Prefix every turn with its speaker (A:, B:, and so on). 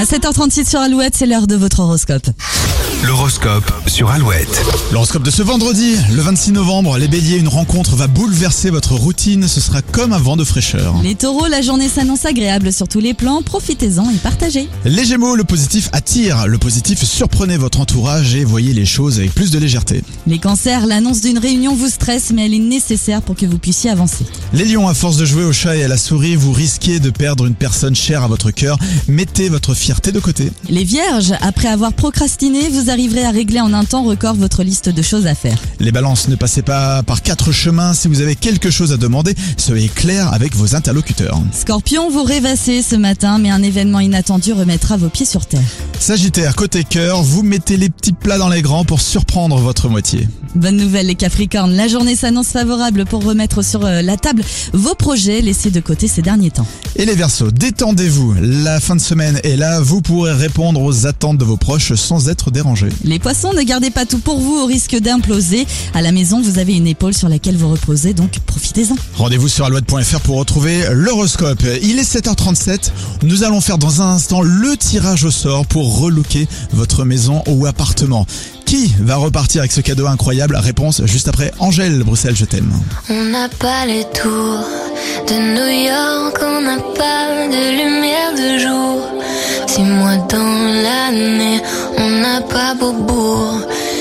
A: À 7h36 sur Alouette, c'est l'heure de votre horoscope.
B: L'horoscope sur Alouette.
C: L'horoscope de ce vendredi, le 26 novembre, les béliers, une rencontre va bouleverser votre routine, ce sera comme un vent de fraîcheur.
A: Les taureaux, la journée s'annonce agréable sur tous les plans, profitez-en et partagez.
C: Les gémeaux, le positif attire, le positif surprenez votre entourage et voyez les choses avec plus de légèreté.
A: Les cancers, l'annonce d'une réunion vous stresse, mais elle est nécessaire pour que vous puissiez avancer.
C: Les lions, à force de jouer au chat et à la souris, vous risquez de perdre une personne chère à votre cœur, mettez votre fierté de côté.
A: Les vierges, après avoir procrastiné, vous arriverez à régler en un temps record votre liste de choses à faire.
C: Les balances, ne passez pas par quatre chemins, si vous avez quelque chose à demander, soyez clair avec vos interlocuteurs.
A: Scorpion, vous rêvassez ce matin, mais un événement inattendu remettra vos pieds sur terre.
C: Sagittaire, côté cœur, vous mettez les petits plats dans les grands pour surprendre votre moitié.
A: Bonne nouvelle les Capricornes, la journée s'annonce favorable pour remettre sur euh, la table vos projets laissés de côté ces derniers temps.
C: Et les Verseaux, détendez-vous, la fin de semaine est là, vous pourrez répondre aux attentes de vos proches sans être dérangé.
A: Les Poissons, ne gardez pas tout pour vous au risque d'imploser. À la maison, vous avez une épaule sur laquelle vous reposez, donc profitez-en.
C: Rendez-vous sur alouette.fr pour retrouver l'horoscope. Il est 7h37, nous allons faire dans un instant le tirage au sort pour relooker votre maison ou appartement. Qui va repartir avec ce cadeau incroyable? Réponse juste après Angèle, Bruxelles, je t'aime.
D: On n'a pas les tours de New York, on n'a pas de lumière de jour. Six mois dans l'année, on n'a pas Beaubourg.